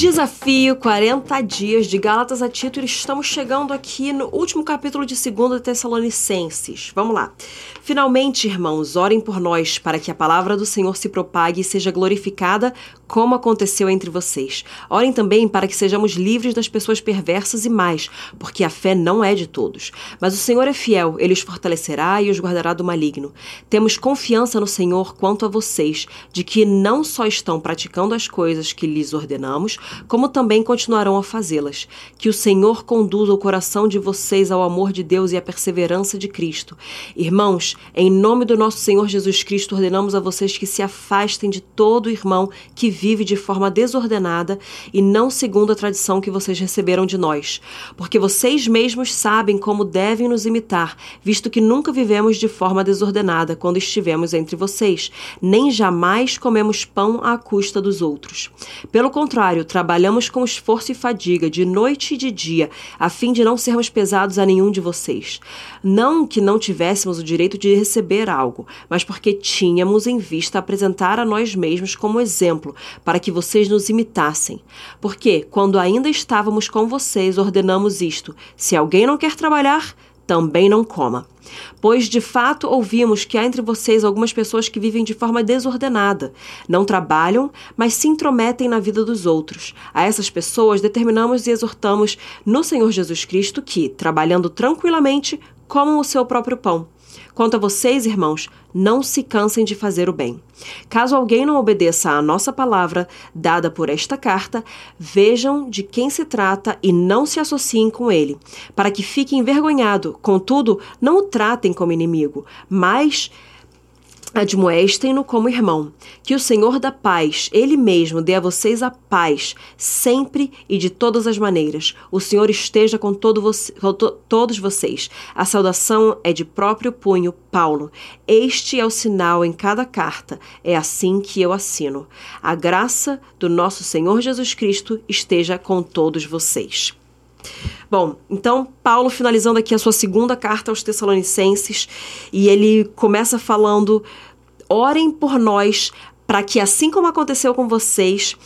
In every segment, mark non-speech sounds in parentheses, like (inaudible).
Desafio 40 dias de Gálatas a Tito e estamos chegando aqui no último capítulo de 2 Tessalonicenses. Vamos lá. Finalmente, irmãos, orem por nós para que a palavra do Senhor se propague e seja glorificada como aconteceu entre vocês. Orem também para que sejamos livres das pessoas perversas e mais, porque a fé não é de todos. Mas o Senhor é fiel, ele os fortalecerá e os guardará do maligno. Temos confiança no Senhor quanto a vocês, de que não só estão praticando as coisas que lhes ordenamos, como também continuarão a fazê-las. Que o Senhor conduza o coração de vocês ao amor de Deus e à perseverança de Cristo. Irmãos, em nome do nosso Senhor Jesus Cristo, ordenamos a vocês que se afastem de todo irmão que vive de forma desordenada e não segundo a tradição que vocês receberam de nós, porque vocês mesmos sabem como devem nos imitar, visto que nunca vivemos de forma desordenada quando estivemos entre vocês, nem jamais comemos pão à custa dos outros. Pelo contrário, trabalhamos com esforço e fadiga, de noite e de dia, a fim de não sermos pesados a nenhum de vocês. Não que não tivéssemos o direito de receber algo, mas porque tínhamos em vista apresentar a nós mesmos como exemplo, para que vocês nos imitassem. Porque, quando ainda estávamos com vocês, ordenamos isto: se alguém não quer trabalhar, também não coma. Pois de fato ouvimos que há entre vocês algumas pessoas que vivem de forma desordenada, não trabalham, mas se intrometem na vida dos outros. A essas pessoas determinamos e exortamos no Senhor Jesus Cristo que, trabalhando tranquilamente, comam o seu próprio pão Quanto a vocês, irmãos, não se cansem de fazer o bem. Caso alguém não obedeça à nossa palavra dada por esta carta, vejam de quem se trata e não se associem com ele, para que fique envergonhado. Contudo, não o tratem como inimigo, mas Admoestem-no como irmão. Que o Senhor da paz, Ele mesmo, dê a vocês a paz, sempre e de todas as maneiras. O Senhor esteja com, todo com to, todos vocês. A saudação é de próprio punho, Paulo. Este é o sinal em cada carta. É assim que eu assino. A graça do nosso Senhor Jesus Cristo esteja com todos vocês. Bom, então Paulo finalizando aqui a sua segunda carta aos Tessalonicenses, e ele começa falando: orem por nós, para que assim como aconteceu com vocês,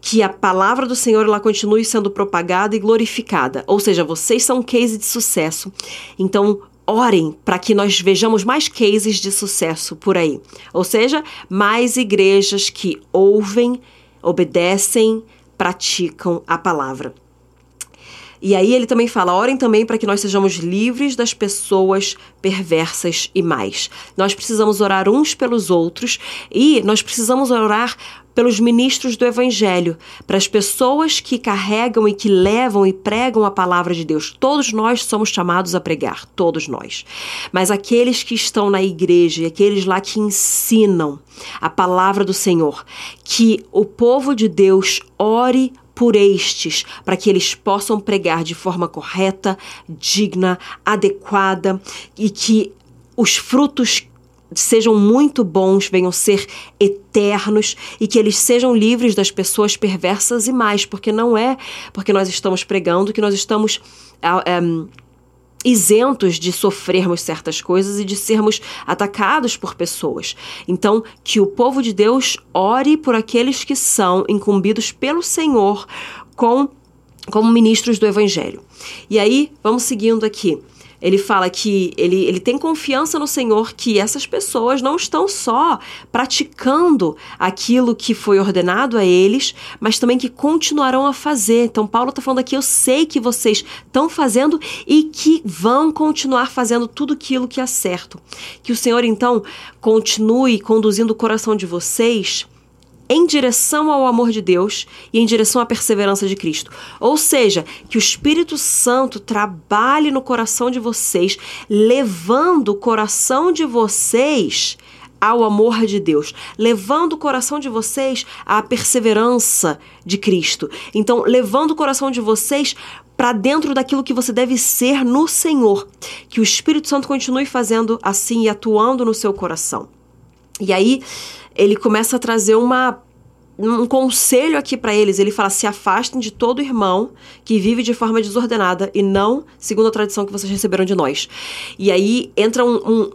que a palavra do Senhor ela continue sendo propagada e glorificada. Ou seja, vocês são um case de sucesso. Então, orem para que nós vejamos mais cases de sucesso por aí. Ou seja, mais igrejas que ouvem, obedecem, praticam a palavra. E aí ele também fala: orem também para que nós sejamos livres das pessoas perversas e mais. Nós precisamos orar uns pelos outros e nós precisamos orar pelos ministros do Evangelho, para as pessoas que carregam e que levam e pregam a palavra de Deus. Todos nós somos chamados a pregar, todos nós. Mas aqueles que estão na igreja e aqueles lá que ensinam a palavra do Senhor, que o povo de Deus ore por estes, para que eles possam pregar de forma correta, digna, adequada e que os frutos sejam muito bons, venham ser eternos e que eles sejam livres das pessoas perversas e mais, porque não é porque nós estamos pregando que nós estamos. Um, ah, isentos de sofrermos certas coisas e de sermos atacados por pessoas. Então, que o povo de Deus ore por aqueles que são incumbidos pelo Senhor com como ministros do evangelho. E aí, vamos seguindo aqui ele fala que ele, ele tem confiança no Senhor que essas pessoas não estão só praticando aquilo que foi ordenado a eles, mas também que continuarão a fazer. Então, Paulo está falando aqui: eu sei que vocês estão fazendo e que vão continuar fazendo tudo aquilo que é certo. Que o Senhor, então, continue conduzindo o coração de vocês em direção ao amor de Deus e em direção à perseverança de Cristo. Ou seja, que o Espírito Santo trabalhe no coração de vocês, levando o coração de vocês ao amor de Deus, levando o coração de vocês à perseverança de Cristo. Então, levando o coração de vocês para dentro daquilo que você deve ser no Senhor. Que o Espírito Santo continue fazendo assim e atuando no seu coração. E aí, ele começa a trazer uma um conselho aqui para eles. Ele fala: se afastem de todo irmão que vive de forma desordenada e não segundo a tradição que vocês receberam de nós. E aí entra um, um,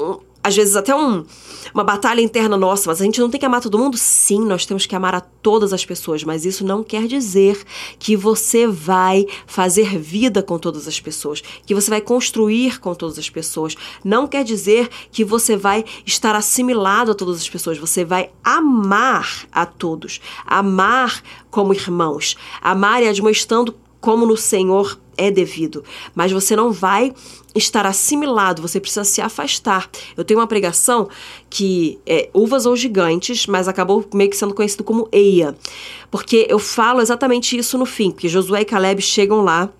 um às vezes até um, uma batalha interna nossa, mas a gente não tem que amar todo mundo? Sim, nós temos que amar a todas as pessoas, mas isso não quer dizer que você vai fazer vida com todas as pessoas, que você vai construir com todas as pessoas. Não quer dizer que você vai estar assimilado a todas as pessoas, você vai amar a todos, amar como irmãos, amar e admoestando como no Senhor é devido, mas você não vai estar assimilado, você precisa se afastar. Eu tenho uma pregação que é uvas ou gigantes, mas acabou meio que sendo conhecido como Eia, porque eu falo exatamente isso no fim, porque Josué e Caleb chegam lá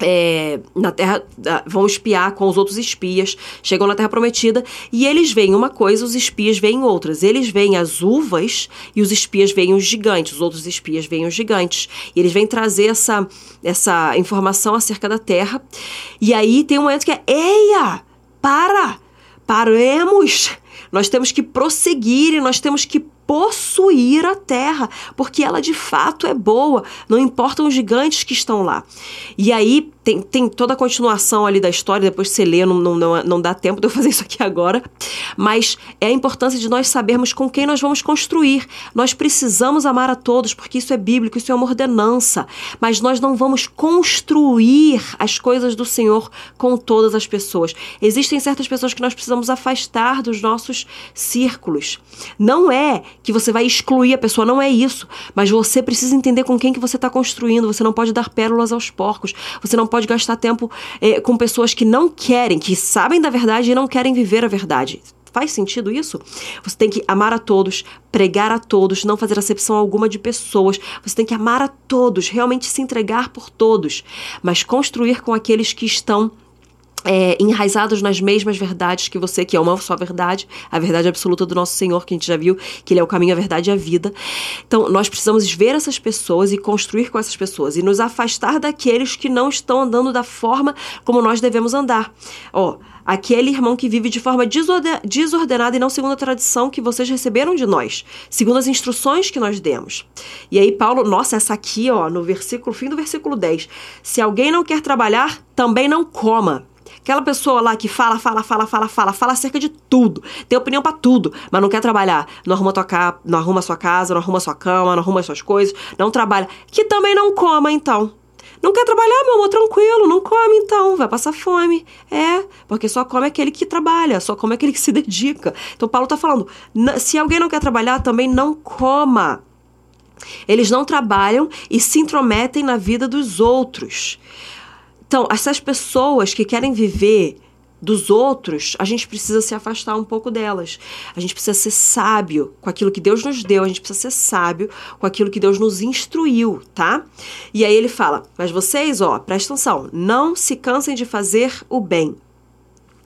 é, na terra vão espiar com os outros espias, chegam na terra prometida e eles veem uma coisa, os espias veem outras. Eles veem as uvas e os espias veem os gigantes, os outros espias veem os gigantes. E eles vêm trazer essa, essa informação acerca da terra. E aí tem um momento que é: Eia! Para! Paremos! Nós temos que prosseguir e nós temos que possuir a terra, porque ela de fato é boa, não importam os gigantes que estão lá. E aí tem, tem toda a continuação ali da história, depois você lê, não, não, não, dá tempo de eu fazer isso aqui agora, mas é a importância de nós sabermos com quem nós vamos construir. Nós precisamos amar a todos, porque isso é bíblico, isso é uma ordenança, mas nós não vamos construir as coisas do Senhor com todas as pessoas. Existem certas pessoas que nós precisamos afastar dos nossos círculos. Não é que você vai excluir a pessoa, não é isso, mas você precisa entender com quem que você está construindo, você não pode dar pérolas aos porcos, você não pode gastar tempo é, com pessoas que não querem, que sabem da verdade e não querem viver a verdade. Faz sentido isso? Você tem que amar a todos, pregar a todos, não fazer acepção alguma de pessoas. Você tem que amar a todos, realmente se entregar por todos, mas construir com aqueles que estão é, enraizados nas mesmas verdades que você, que é uma só verdade, a verdade absoluta do nosso Senhor, que a gente já viu, que Ele é o caminho, a verdade e a vida. Então, nós precisamos ver essas pessoas e construir com essas pessoas e nos afastar daqueles que não estão andando da forma como nós devemos andar. Ó, aquele irmão que vive de forma desordenada e não segundo a tradição que vocês receberam de nós, segundo as instruções que nós demos. E aí, Paulo, nossa, essa aqui, ó, no versículo, fim do versículo 10. Se alguém não quer trabalhar, também não coma Aquela pessoa lá que fala, fala, fala, fala, fala, fala acerca de tudo, tem opinião para tudo, mas não quer trabalhar, não arruma ca... não arruma sua casa, não arruma sua cama, não arruma suas coisas, não trabalha, que também não coma então. Não quer trabalhar, meu amor, tranquilo, não come então, vai passar fome. É, porque só come aquele que trabalha, só come aquele que se (laughs) dedica. Então Paulo tá falando, se alguém não quer trabalhar, também não coma. Eles não trabalham e se intrometem na vida dos outros. Então, essas pessoas que querem viver dos outros, a gente precisa se afastar um pouco delas. A gente precisa ser sábio com aquilo que Deus nos deu, a gente precisa ser sábio com aquilo que Deus nos instruiu, tá? E aí ele fala: Mas vocês, ó, prestem atenção, não se cansem de fazer o bem.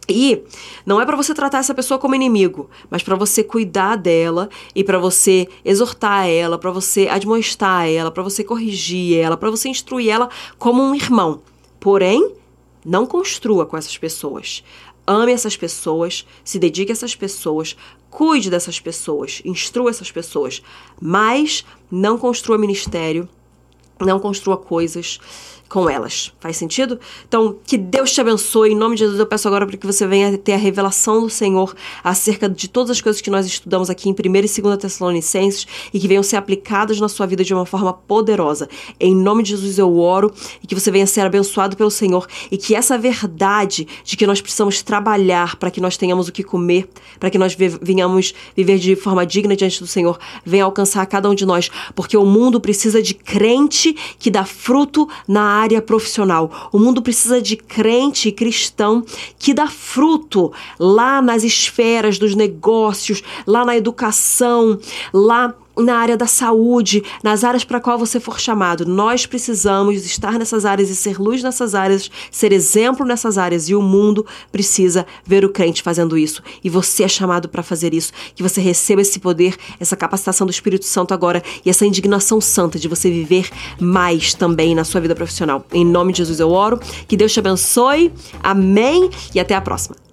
E não é para você tratar essa pessoa como inimigo, mas para você cuidar dela e para você exortar ela, para você admoestar ela, para você corrigir ela, para você instruir ela como um irmão. Porém, não construa com essas pessoas. Ame essas pessoas, se dedique a essas pessoas, cuide dessas pessoas, instrua essas pessoas, mas não construa ministério, não construa coisas com elas. Faz sentido? Então, que Deus te abençoe. Em nome de Jesus, eu peço agora para que você venha ter a revelação do Senhor acerca de todas as coisas que nós estudamos aqui em 1 e 2 Tessalonicenses e que venham ser aplicadas na sua vida de uma forma poderosa. Em nome de Jesus, eu oro e que você venha ser abençoado pelo Senhor e que essa verdade de que nós precisamos trabalhar para que nós tenhamos o que comer, para que nós venhamos viver de forma digna diante do Senhor, venha alcançar cada um de nós, porque o mundo precisa de crente que dá fruto na área profissional. O mundo precisa de crente cristão que dá fruto lá nas esferas dos negócios, lá na educação, lá na área da saúde, nas áreas para qual você for chamado. Nós precisamos estar nessas áreas e ser luz nessas áreas, ser exemplo nessas áreas e o mundo precisa ver o crente fazendo isso. E você é chamado para fazer isso, que você receba esse poder, essa capacitação do Espírito Santo agora e essa indignação santa de você viver mais também na sua vida profissional. Em nome de Jesus eu oro, que Deus te abençoe. Amém e até a próxima.